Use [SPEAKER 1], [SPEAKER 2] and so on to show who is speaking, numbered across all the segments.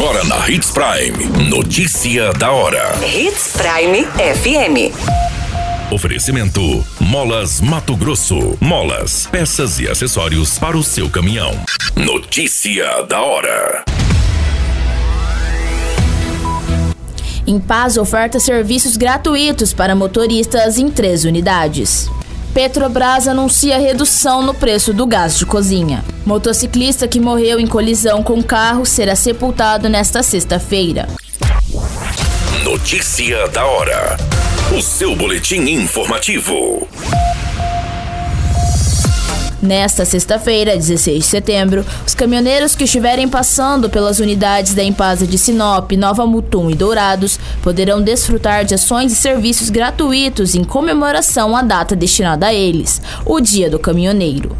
[SPEAKER 1] Agora na Hits Prime. Notícia da hora.
[SPEAKER 2] Hits Prime FM.
[SPEAKER 1] Oferecimento: Molas Mato Grosso. Molas, peças e acessórios para o seu caminhão. Notícia da hora.
[SPEAKER 3] Em Paz oferta serviços gratuitos para motoristas em três unidades. Petrobras anuncia redução no preço do gás de cozinha. Motociclista que morreu em colisão com carro será sepultado nesta sexta-feira.
[SPEAKER 1] Notícia da hora. O seu boletim informativo.
[SPEAKER 3] Nesta sexta-feira, 16 de setembro, os caminhoneiros que estiverem passando pelas unidades da Empasa de Sinop, Nova Mutum e Dourados poderão desfrutar de ações e serviços gratuitos em comemoração à data destinada a eles, o Dia do Caminhoneiro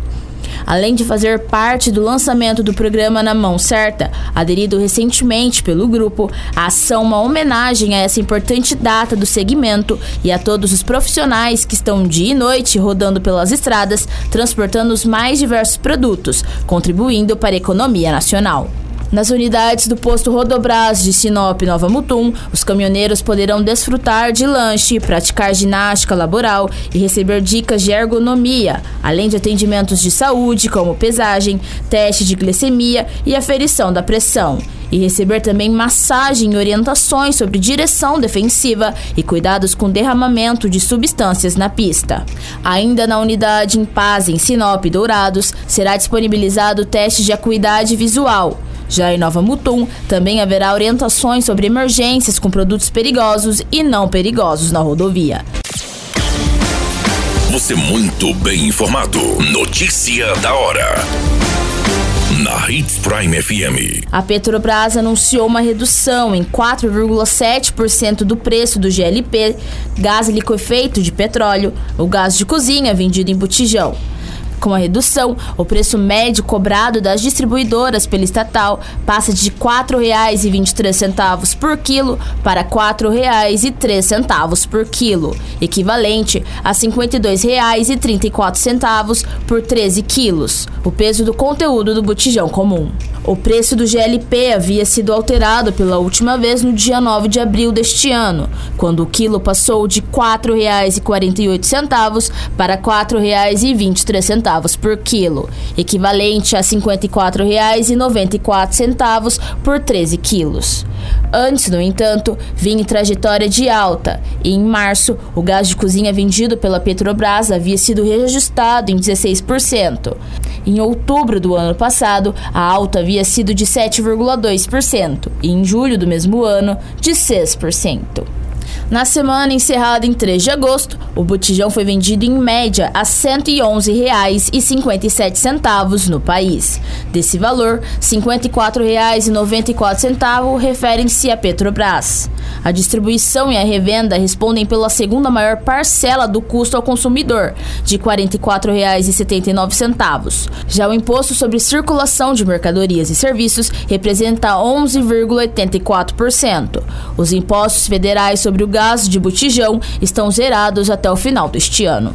[SPEAKER 3] além de fazer parte do lançamento do programa Na Mão Certa, aderido recentemente pelo grupo, a ação uma homenagem a essa importante data do segmento e a todos os profissionais que estão dia e noite rodando pelas estradas, transportando os mais diversos produtos, contribuindo para a economia nacional. Nas unidades do posto Rodobras de Sinop Nova Mutum, os caminhoneiros poderão desfrutar de lanche, praticar ginástica laboral e receber dicas de ergonomia, além de atendimentos de saúde, como pesagem, teste de glicemia e aferição da pressão e receber também massagem e orientações sobre direção defensiva e cuidados com derramamento de substâncias na pista. Ainda na unidade em Paz, em Sinop Dourados, será disponibilizado o teste de acuidade visual. Já em Nova Mutum, também haverá orientações sobre emergências com produtos perigosos e não perigosos na rodovia.
[SPEAKER 1] Você muito bem informado. Notícia da hora. Na Hits Prime FM.
[SPEAKER 3] A Petrobras anunciou uma redução em 4,7% do preço do GLP, gás liquefeito de petróleo, o gás de cozinha vendido em botijão. Com a redução, o preço médio cobrado das distribuidoras pela estatal passa de R$ 4,23 por quilo para R$ 4,03 por quilo, equivalente a R$ 52,34 por 13 quilos, o peso do conteúdo do botijão comum. O preço do GLP havia sido alterado pela última vez no dia 9 de abril deste ano, quando o quilo passou de R$ 4,48 para R$ 4,23 por quilo, equivalente a R$ 54,94 por 13 quilos. Antes, no entanto, vinha em trajetória de alta e, em março, o gás de cozinha vendido pela Petrobras havia sido reajustado em 16%. Em outubro do ano passado, a alta havia sido de 7,2% e, em julho do mesmo ano, de 6%. Na semana encerrada em 3 de agosto, o botijão foi vendido em média a R$ 111,57 no país. Desse valor, R$ 54,94 referem-se à Petrobras. A distribuição e a revenda respondem pela segunda maior parcela do custo ao consumidor, de R$ 44,79. Já o imposto sobre circulação de mercadorias e serviços representa 11,84%. Os impostos federais sobre o gás de botijão estão zerados até o final deste ano.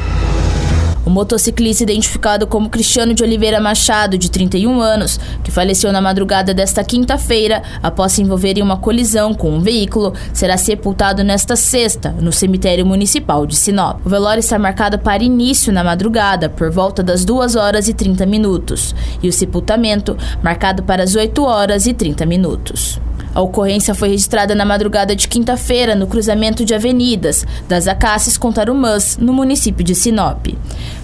[SPEAKER 3] O motociclista identificado como Cristiano de Oliveira Machado, de 31 anos, que faleceu na madrugada desta quinta-feira após se envolver em uma colisão com um veículo, será sepultado nesta sexta, no cemitério municipal de Sinop. O velório está marcado para início na madrugada, por volta das 2 horas e 30 minutos, e o sepultamento marcado para as 8 horas e 30 minutos. A ocorrência foi registrada na madrugada de quinta-feira no cruzamento de avenidas das Acácias com Tarumãs, no município de Sinop.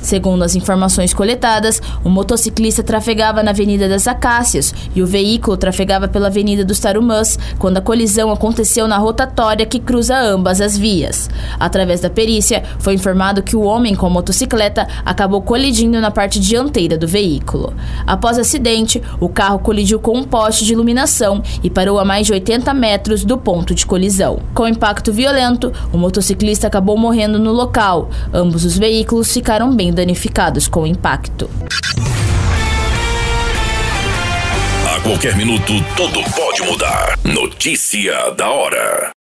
[SPEAKER 3] Segundo as informações coletadas, o motociclista trafegava na Avenida das Acácias e o veículo trafegava pela Avenida dos Tarumãs quando a colisão aconteceu na rotatória que cruza ambas as vias. Através da perícia, foi informado que o homem com a motocicleta acabou colidindo na parte dianteira do veículo. Após o acidente, o carro colidiu com um poste de iluminação e parou a mais de 80 metros do ponto de colisão. Com impacto violento, o motociclista acabou morrendo no local. Ambos os veículos ficaram bem danificados com o impacto.
[SPEAKER 1] A qualquer minuto, tudo pode mudar. Notícia da hora.